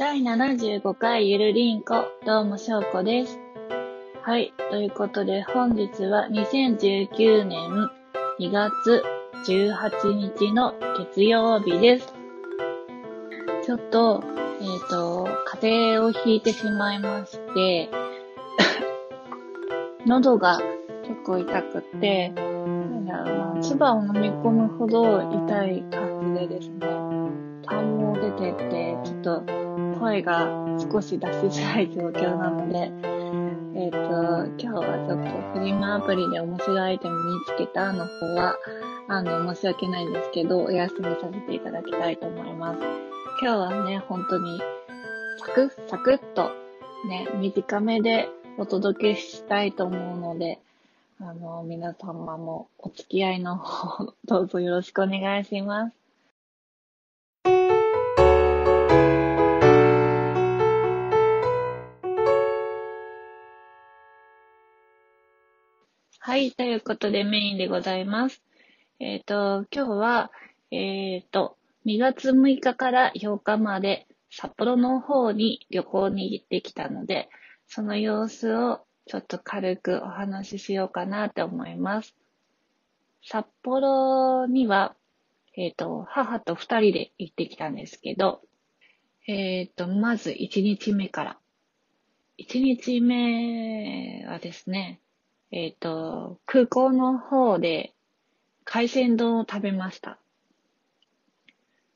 第75回ゆるりんこ、どうもしょうこです。はい、ということで本日は2019年2月18日の月曜日です。ちょっと、えっ、と、風邪をひいてしまいまして、喉が結構痛くって、なんだろう、唾を飲み込むほど痛い感じでですね、痰も出てて、ちょっと声が少し出しづらい状況なので、えっ、と、今日はちょっとフリマアプリで面白いアイテム見つけたの方は、あの、申し訳ないんですけど、お休みさせていただきたいと思います。今日はね、本当に、サクッ、サクッと、ね、短めでお届けしたいと思うので、あの、皆様もお付き合いの方、どうぞよろしくお願いします。はい、ということでメインでございます。えっ、と、今日は、えっ、と、2月6日から8日まで札幌の方に旅行に行ってきたので、その様子をちょっと軽くお話ししようかなと思います。札幌には、えっ、と、母と2人で行ってきたんですけど、えっ、と、まず1日目から。1日目はですね、えっ、と、空港の方で海鮮丼を食べました。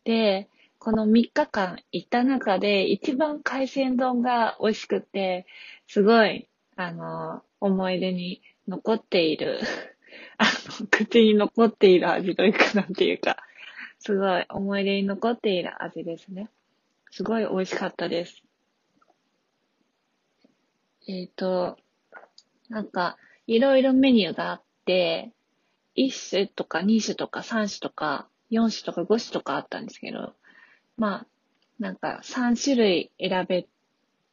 で、この3日間行った中で一番海鮮丼が美味しくて、すごい、あの、思い出に残っている、あの、口に残っている味というか、なんていうか、すごい思い出に残っている味ですね。すごい美味しかったです。えっ、と、なんか、いろいろメニューがあって、1種とか2種とか3種とか4種とか5種とかあったんですけど、まあ、なんか3種類選べ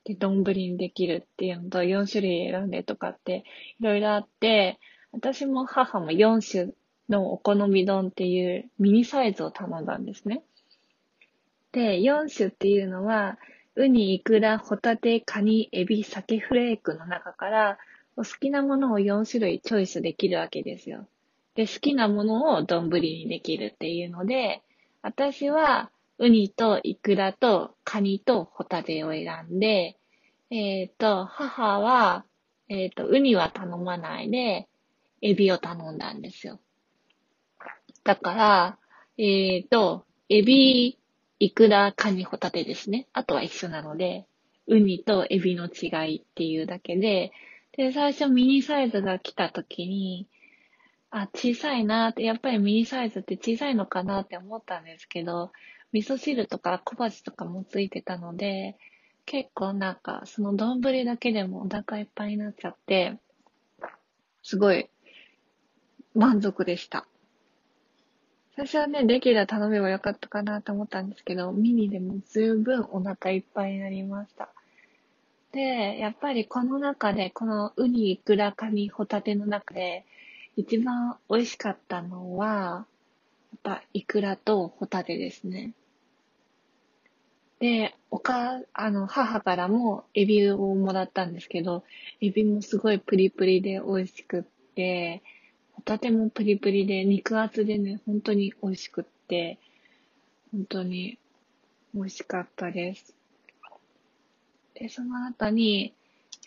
て丼にできるっていうのと4種類選んでとかっていろいろあって、私も母も4種のお好み丼っていうミニサイズを頼んだんですね。で、4種っていうのは、ウニ、イクラ、ホタテ、カニ、エビ、鮭フレークの中から、好きなものを4種類チョイスできるわけですよ。で、好きなものを丼にできるっていうので、私はウニとイクラとカニとホタテを選んで、えっ、と、母は、えっ、と、ウニは頼まないで、エビを頼んだんですよ。だから、えっ、と、エビ、イクラ、カニ、ホタテですね。あとは一緒なので、ウニとエビの違いっていうだけで、で、最初ミニサイズが来た時に、あ、小さいなって、やっぱりミニサイズって小さいのかなって思ったんですけど、味噌汁とか小鉢とかもついてたので、結構なんか、その丼だけでもお腹いっぱいになっちゃって、すごい満足でした。最初はね、レギュラー頼めばよかったかなと思ったんですけど、ミニでも十分お腹いっぱいになりました。で、やっぱりこの中で、このウニ、イクラ、カニ、ホタテの中で、一番美味しかったのは、やっぱイクラとホタテですね。で、おか、あの、母からもエビをもらったんですけど、エビもすごいプリプリで美味しくって、ホタテもプリプリで肉厚でね、本当に美味しくって、本当に美味しかったです。で、その後に、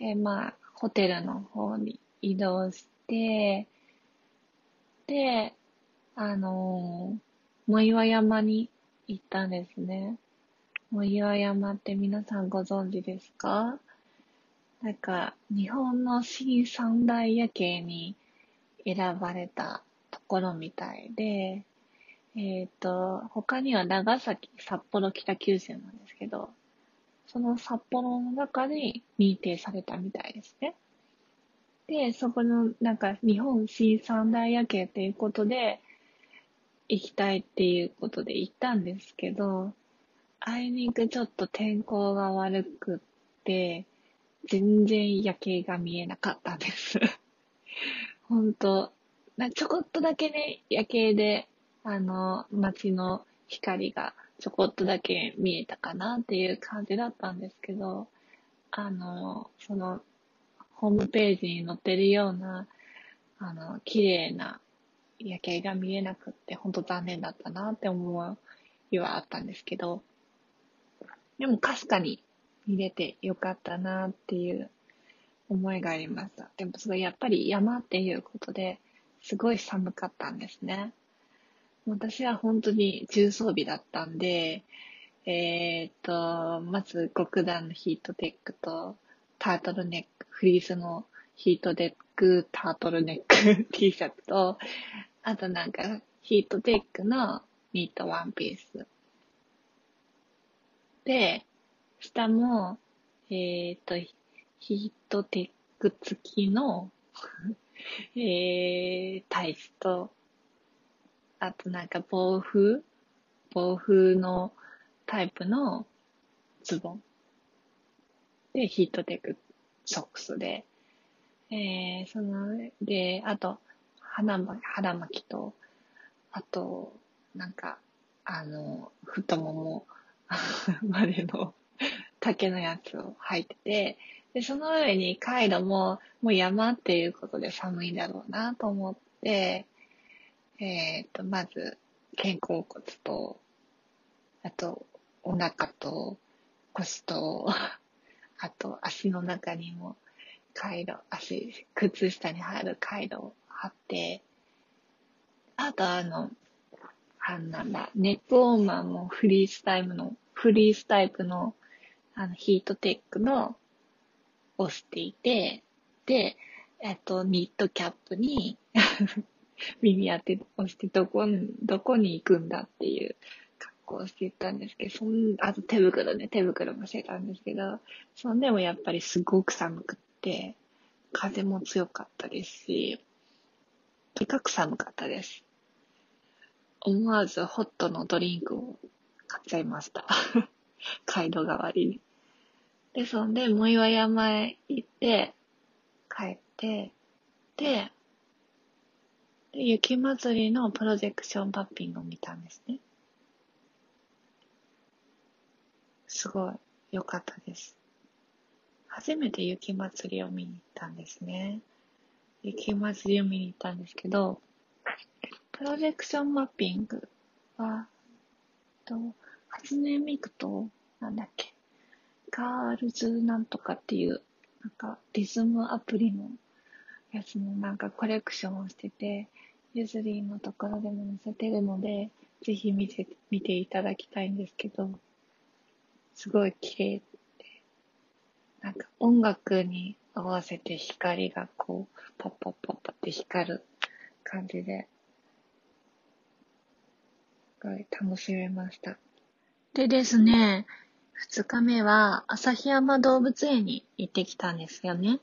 えーまあ、ホテルの方に移動して、で、あのー、藻岩山に行ったんですね。藻岩山って皆さんご存知ですか？なんか、日本の新三大夜景に選ばれたところみたいで、えっ、と、他には長崎、札幌、北九州なんですけど、その札幌の中に認定されたみたいですね。で、そこの、なんか、日本新三大夜景っていうことで、行きたいっていうことで行ったんですけど、あいにくちょっと天候が悪くって、全然夜景が見えなかったんです。ほんと、なちょこっとだけね、夜景で、あの、街の光がちょこっとだけ見えたかなっていう感じだったんですけど、あの、その、ホームページに載ってるような、あの、綺麗な夜景が見えなくって、本当残念だったなって思う日はあったんですけど、でもかすかに見れてよかったなっていう思いがありました。でもそれやっぱり山っていうことで、すごい寒かったんですね。私は本当に重装備だったんで、えー、っと、まず極暖のヒートテックとタートルネック、フリースのヒートテック、タートルネック T シャツと、あとなんかヒートテックのニットワンピース。で、下も、えっ、と、ヒートテック付きの えー、タイツと、あとなんか暴風？暴風のタイプのズボン。で、ヒートテック。ソックスで、えー、その、で、あと、腹巻腹巻きと、あと、なんか、あの、太もも までの竹のやつを履いてて、で、その上にカイロも、もう山っていうことで寒いだろうなと思って、えっ、ー、と、まず、肩甲骨と、あと、お腹と、腰と、あと、足の中にも、カイロ、足、靴下に入るカイロを貼って、あとあの、あなんだ、ネックウォーマーもフリースタイムの、フリースタイプの、あの、ヒートテックの、をしていて、で、えっと、ニットキャップに 耳当てをして、どこ、どこに行くんだっていう格好をしてたんですけど、そん、あと手袋ね、手袋もしてたんですけど、そんでもやっぱりすごく寒くって、風も強かったですし、とにかく寒かったです。思わずホットのドリンクを買っちゃいました。カイド代わりに。で、そんで、も岩山へ行って、帰って、で、で雪祭りのプロジェクションマッピングを見たんですね。すごい良かったです。初めて雪祭りを見に行ったんですね。雪祭りを見に行ったんですけど、プロジェクションマッピングは、と、初音ミクと、なんだっけ、ガールズなんとかっていう、なんかリズムアプリのやつのなんかコレクションをしてて、ゆずりーのところでも載せてるので、ぜひ見て、見ていただきたいんですけど、すごい綺麗で、なんか音楽に合わせて光がこう、パッパッパッパって光る感じで、すごい楽しめました。でですね、二日目は旭山動物園に行ってきたんですよね。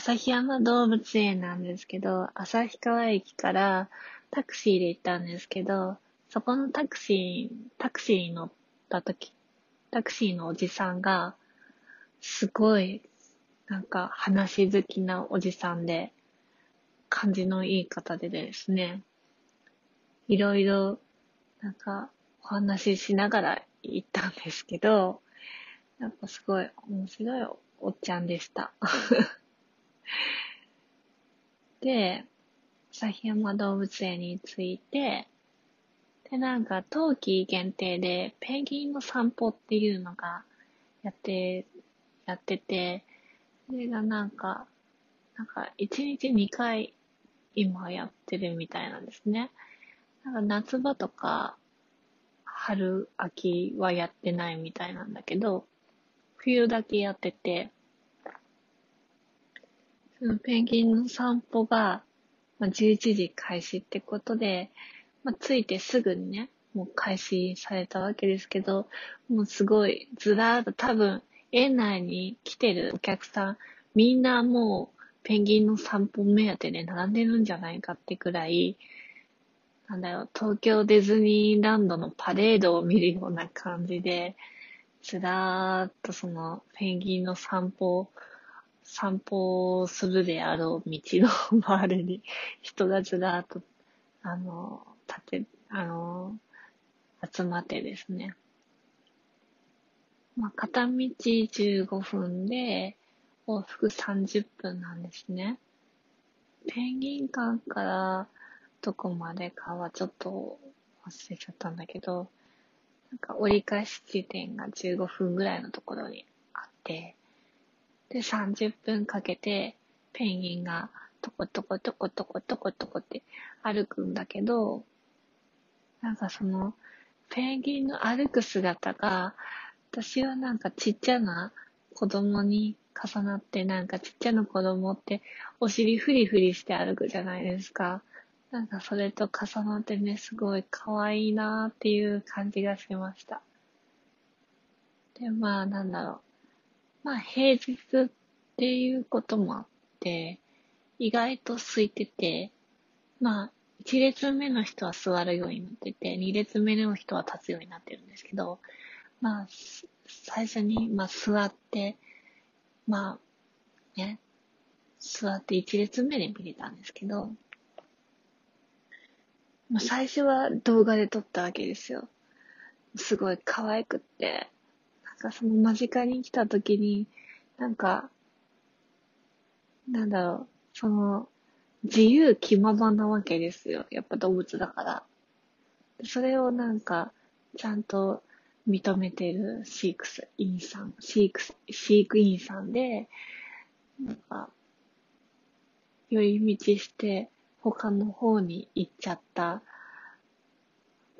旭山動物園なんですけど、旭川駅からタクシーで行ったんですけど、そこのタクシー、タクシーに乗った時、タクシーのおじさんが、すごい、なんか話好きなおじさんで、感じのいい方でですね、いろいろ、なんか、お話ししながら行ったんですけど、やっぱすごい面白いおっちゃんでした。で、旭山動物園に着いて、で、なんか、冬季限定で、ペンギンの散歩っていうのが、やって、やってて、それがなんか、なんか、1日2回、今やってるみたいなんですね。なんか、夏場とか、春、秋はやってないみたいなんだけど、冬だけやってて、そのペンギンの散歩が、まあ、11時開始ってことで、まあ、着いてすぐにね、もう開始されたわけですけど、もうすごいずらーっと多分、園内に来てるお客さん、みんなもうペンギンの散歩目当てで並んでるんじゃないかってくらい、なんだろう、東京ディズニーランドのパレードを見るような感じで、ずらーっとそのペンギンの散歩、散歩するであろう道の周りに人がずらっと、あの、立て、あの、集まってですね。まあ、片道15分で、往復30分なんですね。ペンギン館からどこまでかはちょっと忘れちゃったんだけど、なんか折り返し地点が15分ぐらいのところにあって、で、30分かけてペンギンがトコトコトコトコトコトコって歩くんだけど、なんかその、ペンギンの歩く姿が、私はなんかちっちゃな子供に重なってなんかちっちゃな子供ってお尻フリフリして歩くじゃないですか。なんかそれと重なってね、すごい可愛いなーっていう感じがしました。で、まあなんだろう。まあ平日っていうこともあって、意外と空いてて、まあ1列目の人は座るようになってて、2列目の人は立つようになってるんですけど、まあ、最初に、まあ座って、まあ、ね、座って1列目で見れたんですけど、まあ、最初は動画で撮ったわけですよ。すごい可愛くって、かその間近に来た時に、なんか、なんだろう、その、自由気ままなわけですよ。やっぱ動物だから。それをなんか、ちゃんと認めてる飼育員さん、飼育、飼育員さんで、なんか、寄り道して他の方に行っちゃった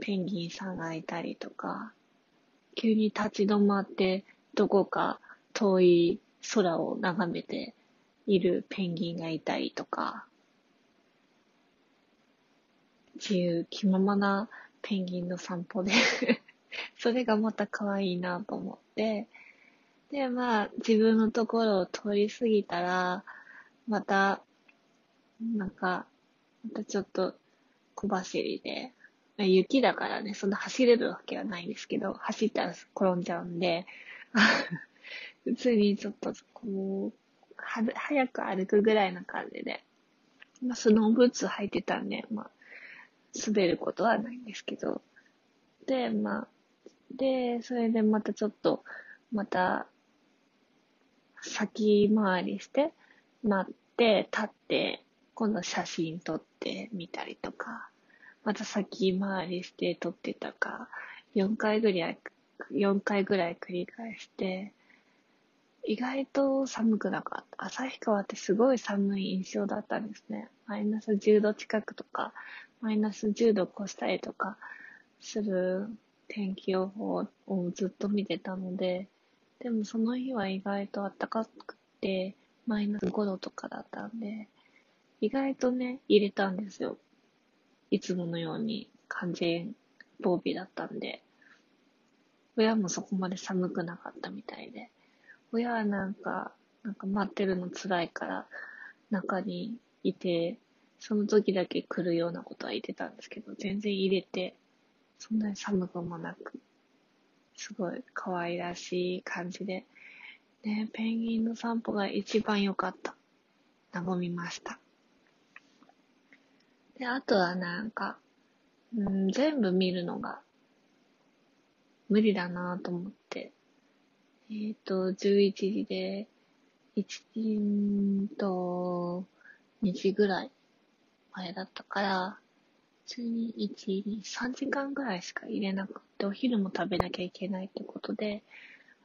ペンギンさんがいたりとか、急に立ち止まってどこか遠い空を眺めているペンギンがいたりとか、自由気ままなペンギンの散歩で それがまた可愛いなと思って、で、まあ、自分のところを通り過ぎたら、また、なんか、またちょっと小走りで、雪だからね、そんな走れるわけはないんですけど、走ったら転んじゃうんで、普通にちょっと、こう、は、早く歩くぐらいな感じで、まあ、スノーブーツ履いてたんで、まあ、滑ることはないんですけど、で、まあ、で、それでまたちょっと、また、先回りして、待って、立って、今度写真撮ってみたりとか、また先回りして撮ってたか、4回ぐらい、4回ぐらい繰り返して、意外と寒くなかった。旭川ってすごい寒い印象だったんですね。マイナス10度近くとか、マイナス10度越したりとかする天気予報をずっと見てたので、でもその日は意外と暖かくて、マイナス5度とかだったんで、意外とね、入れたんですよ。いつものように完全防備だったんで。親もそこまで寒くなかったみたいで。親はなんか、なんか待ってるの辛いから中にいて、その時だけ来るようなことは言ってたんですけど、全然入れて、そんなに寒くもなく、すごい可愛らしい感じで、ね、ペンギンの散歩が一番良かった。和みました。で、あとはなんか、うん、全部見るのが無理だなぁと思って、えっ、ー、と、11時で、1時と2時ぐらい前だったから、普通に1、3時間ぐらいしか入れなくて、お昼も食べなきゃいけないってことで、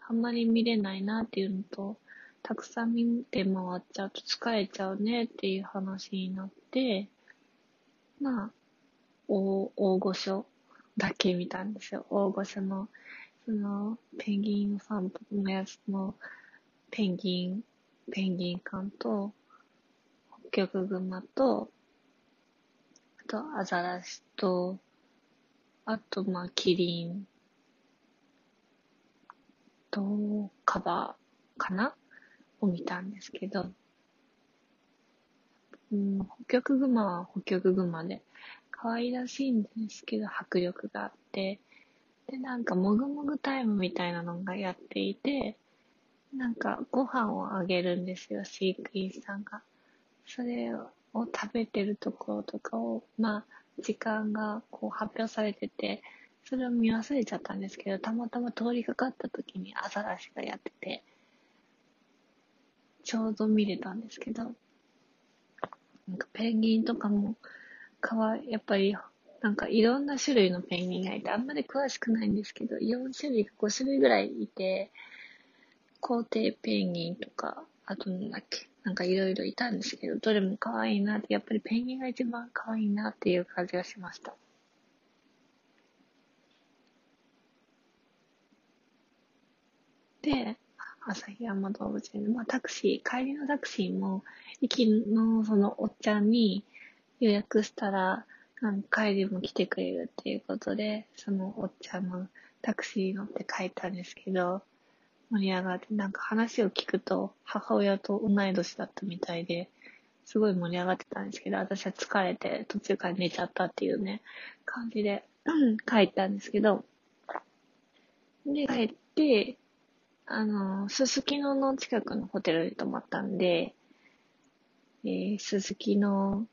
あんまり見れないなっていうのと、たくさん見て回っちゃうと疲れちゃうねっていう話になって、まあ、大、大御所だけ見たんですよ。大御所の、その、ペンギン散歩のやつの、ペンギン、ペンギン館と、北極熊と、あと、アザラシと、あと、まあ、キリンと、カバーかな？を見たんですけど、うん、北極熊は北極熊で、可愛らしいんですけど、迫力があって、で、なんか、もぐもぐタイムみたいなのがやっていて、なんか、ご飯をあげるんですよ、飼育員さんが。それを、食べてるところとかを、まあ、時間がこう発表されてて、それを見忘れちゃったんですけど、たまたま通りかかった時にアザラシがやってて、ちょうど見れたんですけど、なんかペンギンとかも、かわい、やっぱり、なんかいろんな種類のペンギンがいて、あんまり詳しくないんですけど、4種類か5種類ぐらいいて、皇帝ペンギンとか、あとなんだっけ、なんかいろいろいたんですけど、どれも可愛いなって、やっぱりペンギンが一番可愛いなっていう感じがしました。で、旭山動物園まあタクシー、帰りのタクシーも、行きのそのおっちゃんに予約したら、帰りも来てくれるっていうことで、そのおっちゃんのタクシー乗って帰ったんですけど、盛り上がって、なんか話を聞くと、母親と同い年だったみたいで、すごい盛り上がってたんですけど、私は疲れて途中から寝ちゃったっていうね、感じで、帰ったんですけど、で、帰って、あの、すすきのの近くのホテルに泊まったんで、えー、すすきの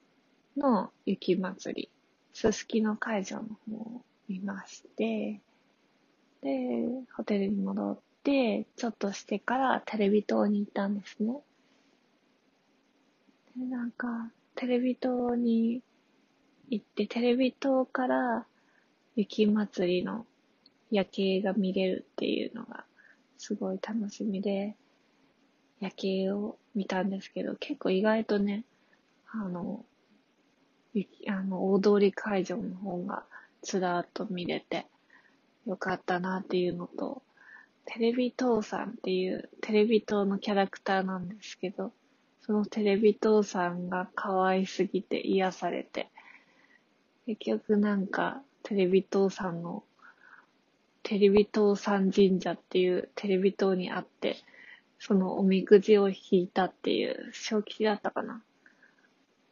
の雪祭り、すすきの会場の方を見まして、で、ホテルに戻って、ちょっとしてからテレビ塔に行ったんですね。で、なんか、テレビ塔に行って、テレビ塔から雪祭りの夜景が見れるっていうのがすごい楽しみで、夜景を見たんですけど、結構意外とね、あの、あの、大通り会場の方がずらっと見れてよかったなっていうのと、テレビ塔さんっていうテレビ塔のキャラクターなんですけど、そのテレビ塔さんが可愛すぎて癒されて、結局なんかテレビ塔さんのテレビ塔山神社っていうテレビ塔にあって、そのおみくじを引いたっていう、正気だったかな？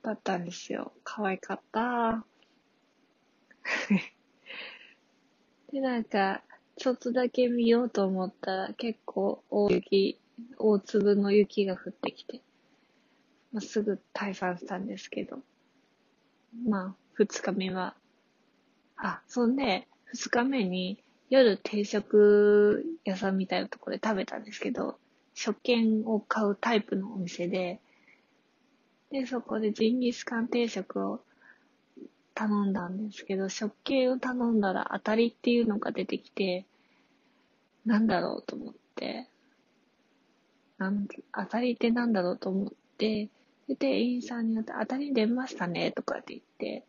だったんですよ。可愛かった。で、なんか、ちょっとだけ見ようと思ったら結構大雪、大粒の雪が降ってきて、まあ、すぐ退散したんですけど、まあ、二日目は、あ、そんで、二日目に夜定食屋さんみたいなところで食べたんですけど、食券を買うタイプのお店で、で、そこでジンギスカン定食を頼んだんですけど、食券を頼んだら当たりっていうのが出てきて、なんだろうと思って、なん当たりってなんだろうと思って、で、店員さんによって当たり出ましたねとかって言って、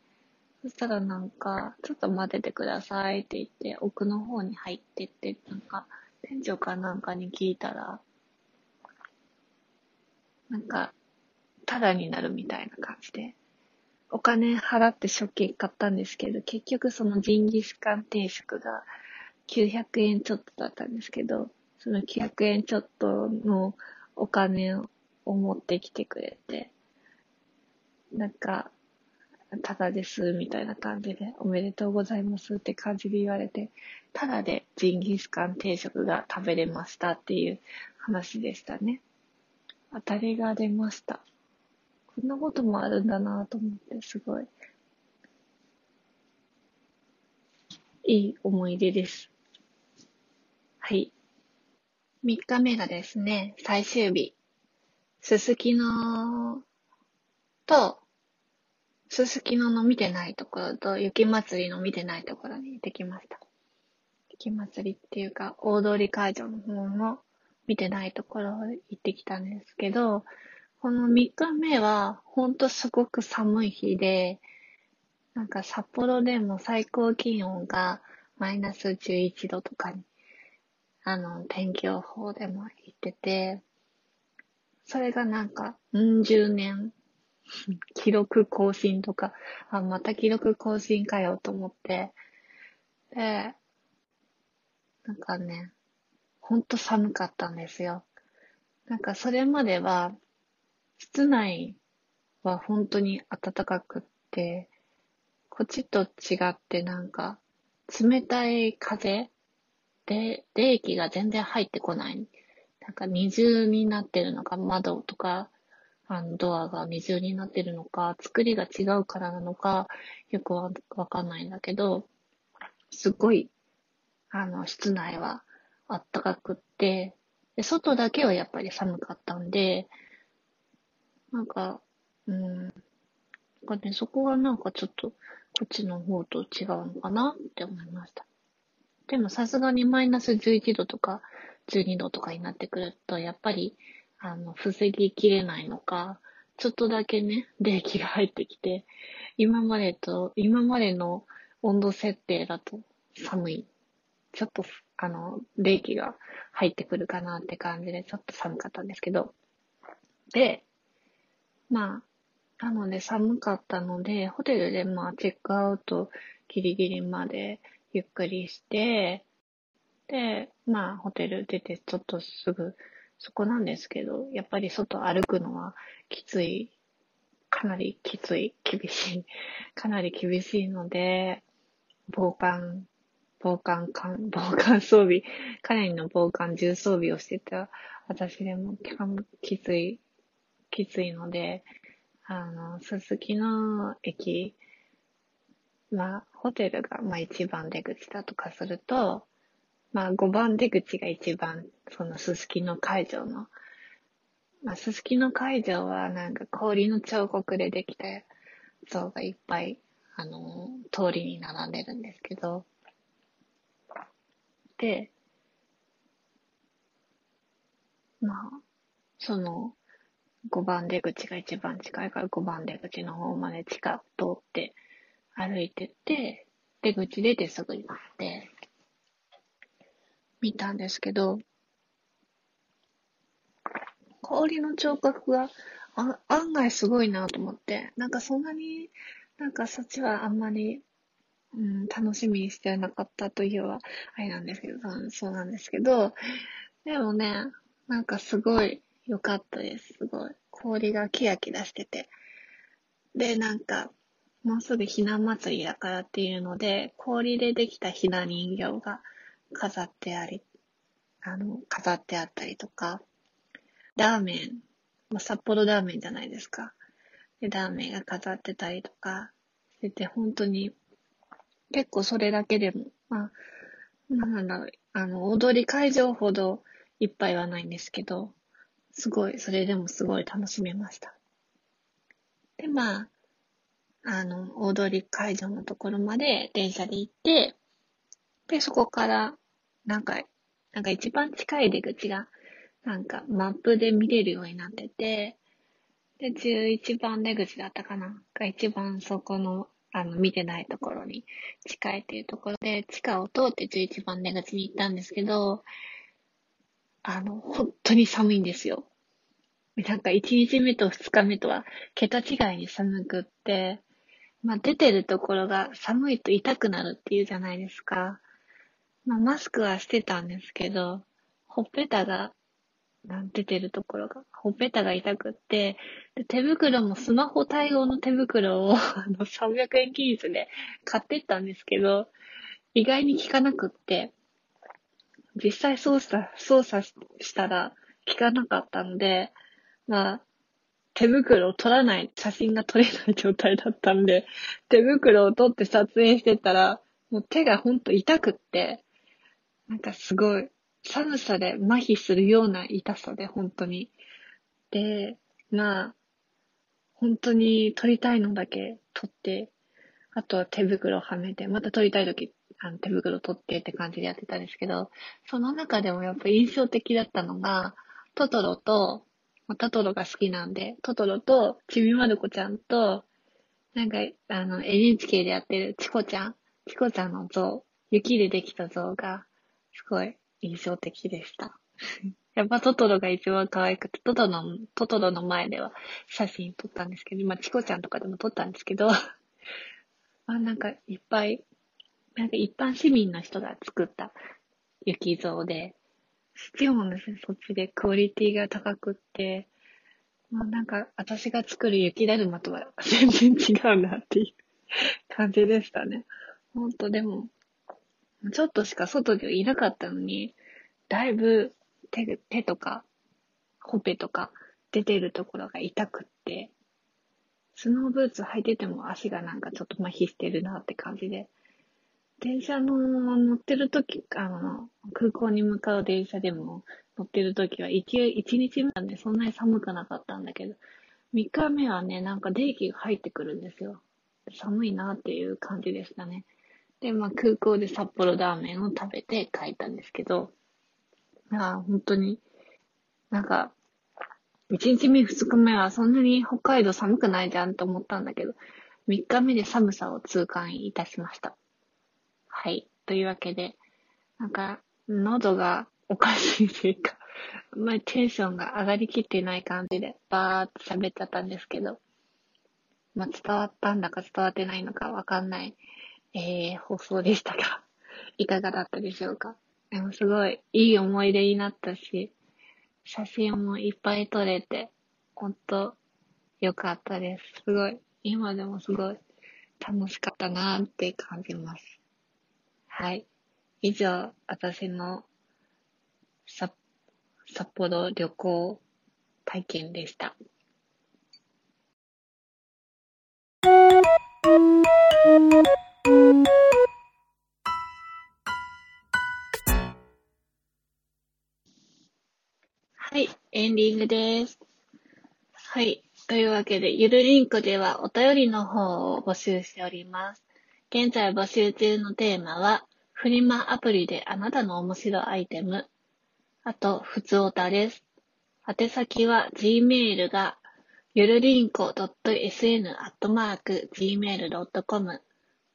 そしたらなんか、ちょっと待っててくださいって言って、奥の方に入ってって、なんか、店長かなんかに聞いたら、なんか、タダになるみたいな感じで、お金払って食器買ったんですけど、結局そのジンギスカン定食が900円ちょっとだったんですけど、その900円ちょっとのお金を持ってきてくれて、なんか、ただです、みたいな感じで、おめでとうございますって感じで言われて、ただでジンギスカン定食が食べれましたっていう話でしたね。当たりが出ました。こんなこともあるんだなぁと思って、すごい、いい思い出です。はい。3日目がですね、最終日。すすきのと、すすきのの見てないところと、雪祭りの見てないところに行ってきました。雪祭りっていうか、大通り会場の方の見てないところ行ってきたんですけど、この3日目は、ほんとすごく寒い日で、なんか札幌でも最高気温がマイナス11度とかに、あの、天気予報でも言ってて、それがなんか、うん十年記録更新とか、あ、また記録更新かよと思って、で、なんかね、ほんと寒かったんですよ。なんかそれまでは、室内は本当に暖かくって、こっちと違ってなんか、冷たい風で、冷気が全然入ってこない。なんか二重になってるのか、窓とかあの、ドアが二重になってるのか、作りが違うからなのか、よくわかんないんだけど、すごい、あの、室内はあったかくって、で、外だけはやっぱり寒かったんで、なんか、うん、なんかね、そこはなんかちょっと、こっちの方と違うのかなって思いました。でもさすがにマイナス11度とか12度とかになってくると、やっぱり、あの、防ぎきれないのか、ちょっとだけね、冷気が入ってきて、今までと、今までの温度設定だと寒い。ちょっと、あの、冷気が入ってくるかなって感じで、ちょっと寒かったんですけど。で、まあ、なので寒かったので、ホテルでまあチェックアウトギリギリまでゆっくりして、で、まあホテル出てちょっとすぐそこなんですけど、やっぱり外歩くのはきつい、かなりきつい、厳しい、かなり厳しいので、防寒、防寒防寒装備、かなりの防寒重装備をしてた私でもきつい、きついので、あの、すすきの駅。は、ホテルが、まあ一番出口だとかすると、まあ、5番出口が一番、そのすすきの会場の、まあ、すすきの会場はなんか氷の彫刻でできた像がいっぱい、あの、通りに並んでるんですけど、で、まあ、その、5番出口が一番近いから5番出口の方まで地下通って歩いてって、出口出てすぐになって、見たんですけど、氷の彫刻が案外すごいなと思って、なんかそんなに、なんかそっちはあんまり、うん、楽しみにしてなかったというは、あれなんですけど、そうなんですけど、でもね、なんかすごい良かったです。すごい。氷がキラキラしてて。で、なんか、もうすぐひな祭りだからっていうので、氷でできたひな人形が飾ってあり、あの、飾ってあったりとか、ラーメン、まあ、札幌ラーメンじゃないですか。で、ラーメンが飾ってたりとかしてて、本当に、結構それだけでも、まあ、なんだろう、あの、踊り会場ほどいっぱいはないんですけど、すごい、それでもすごい楽しめました。で、まあ、あの、踊り会場のところまで電車で行って、で、そこから、なんか、なんか一番近い出口が、なんかマップで見れるようになってて、で、11番出口だったかなが一番そこの、あの、見てないところに近いっていうところで、地下を通って11番出口に行ったんですけど、あの、本当に寒いんですよ。なんか1日目と2日目とは桁違いに寒くって、まあ出てるところが寒いと痛くなるっていうじゃないですか。まあマスクはしてたんですけど、ほっぺたが、出てるところが、ほっぺたが痛くって、で手袋もスマホ対応の手袋を あの300円均一で買ってったんですけど、意外に効かなくって、実際操作、操作したら効かなかったので、まあ、手袋を取らない、写真が撮れない状態だったんで、手袋を取って撮影してたら、もう手がほんと痛くって、なんかすごい、寒さで麻痺するような痛さで、本当に。で、まあ、本当に撮りたいのだけ撮って、あとは手袋はめて、また撮りたい時、あの手袋取ってって感じでやってたんですけど、その中でもやっぱ印象的だったのが、トトロとトトロが好きなんで、トトロと、ちびまる子ちゃんと、なんか、あの、NHK でやってるチコちゃん、チコちゃんの像、雪でできた像が、すごい印象的でした。やっぱトトロが一番可愛くて、トトロの、トトロの前では写真撮ったんですけど、まあ、チコちゃんとかでも撮ったんですけど、まあなんかいっぱい、なんか一般市民の人が作った雪像で、でもですね、そっちでクオリティが高くって、まあなんか私が作る雪だるまとは全然違うなっていう感じでしたね。ほんとでも、ちょっとしか外でいなかったのに、だいぶ手手とか、ほっぺとか出てるところが痛くって、スノーブーツ履いてても足がなんかちょっと麻痺してるなって感じで、電車の乗ってるとき、あの、空港に向かう電車でも乗ってるときは一、一日目なんでそんなに寒くなかったんだけど、3日目はね、なんか電気が入ってくるんですよ。寒いなっていう感じでしたね。で、まあ空港で札幌ラーメンを食べて帰ったんですけど、ああ、本当に、なんか、1日目、2日目はそんなに北海道寒くないじゃんと思ったんだけど、3日目で寒さを痛感いたしました。はい。というわけで、なんか、喉がおかしいというか、あんまりテンションが上がりきってない感じで、バーっと喋っちゃったんですけど、まあ、伝わったんだか伝わってないのかわかんない、えー、放送でしたが、いかがだったでしょうか？でもすごいいい思い出になったし、写真もいっぱい撮れて、ほんと良かったです。すごい、今でもすごい楽しかったなって感じます。はい。以上、私の札幌旅行体験でした。エンディングです。はい。というわけで、ゆるりんこではお便りの方を募集しております。現在募集中のテーマは、フリマアプリであなたの面白アイテム。あと、ふつおたです。宛先は gmail がゆるりんこ .sn.gmail.com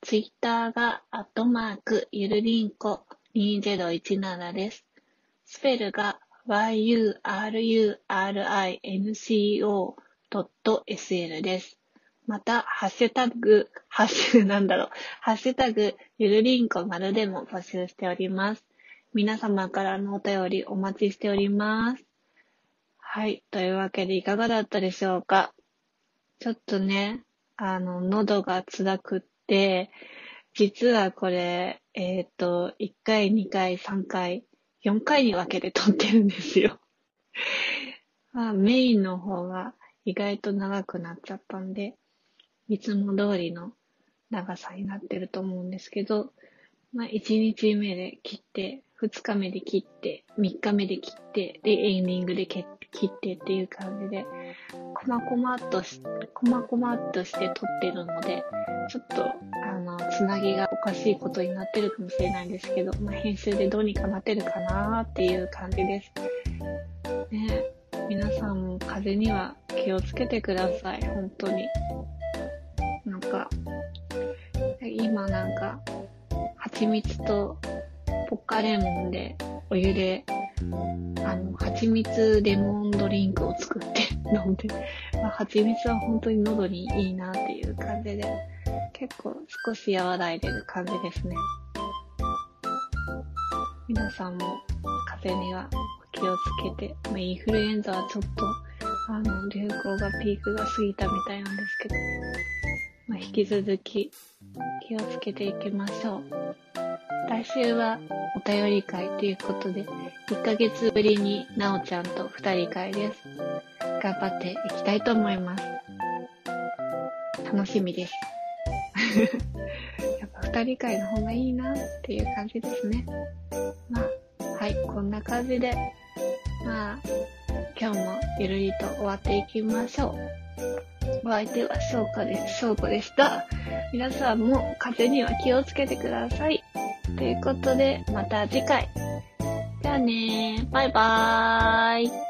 ツイッターがアットマークゆるりんこ2017です。スペルが yurinco.sl です。また、ハッシュタグ、ハッシュ、なんだろう、ハッシュタグ、ゆるりんこ丸でも募集しております。皆様からのお便りお待ちしております。はい。というわけでいかがだったでしょうかちょっとね、あの、喉が辛くって、実はこれ、えっ、ー、と、1回、2回、3回、4回に分けて撮ってるんですよ。まあ、メインの方が意外と長くなっちゃったんで、いつも通りの長さになってると思うんですけど、まあ、1日目で切って、2日目で切って、3日目で切って、で、エンディングで切ってっていう感じで、こまこまっとし、こまこまっとして撮ってるので、ちょっと、あの、つなぎがおかしいことになってるかもしれないんですけど、まあ、編集でどうにかなってるかなっていう感じです。ね皆さんも風邪には気をつけてください、本当に。なんか、今なんか、蜂蜜とポッカレモンでお湯で、あの、蜂蜜レモンドリンクを作って飲んで、まあ、蜂蜜は本当に喉にいいなっていう感じで、結構少し和らいでる感じですね。皆さんも風邪にはお気をつけて、まあ、インフルエンザはちょっと、あの、流行がピークが過ぎたみたいなんですけど、まあ、引き続き気をつけていきましょう。来週はお便り会ということで、1ヶ月ぶりになおちゃんと2人会です。頑張っていきたいと思います。楽しみです。やっぱ2人会の方がいいなっていう感じですね。まあ、はい、こんな感じで、まあ、今日もゆるりと終わっていきましょう。お相手は翔子です。翔子でした。皆さんも風邪には気をつけてください。ということで、また次回。じゃあね。バイバーイ。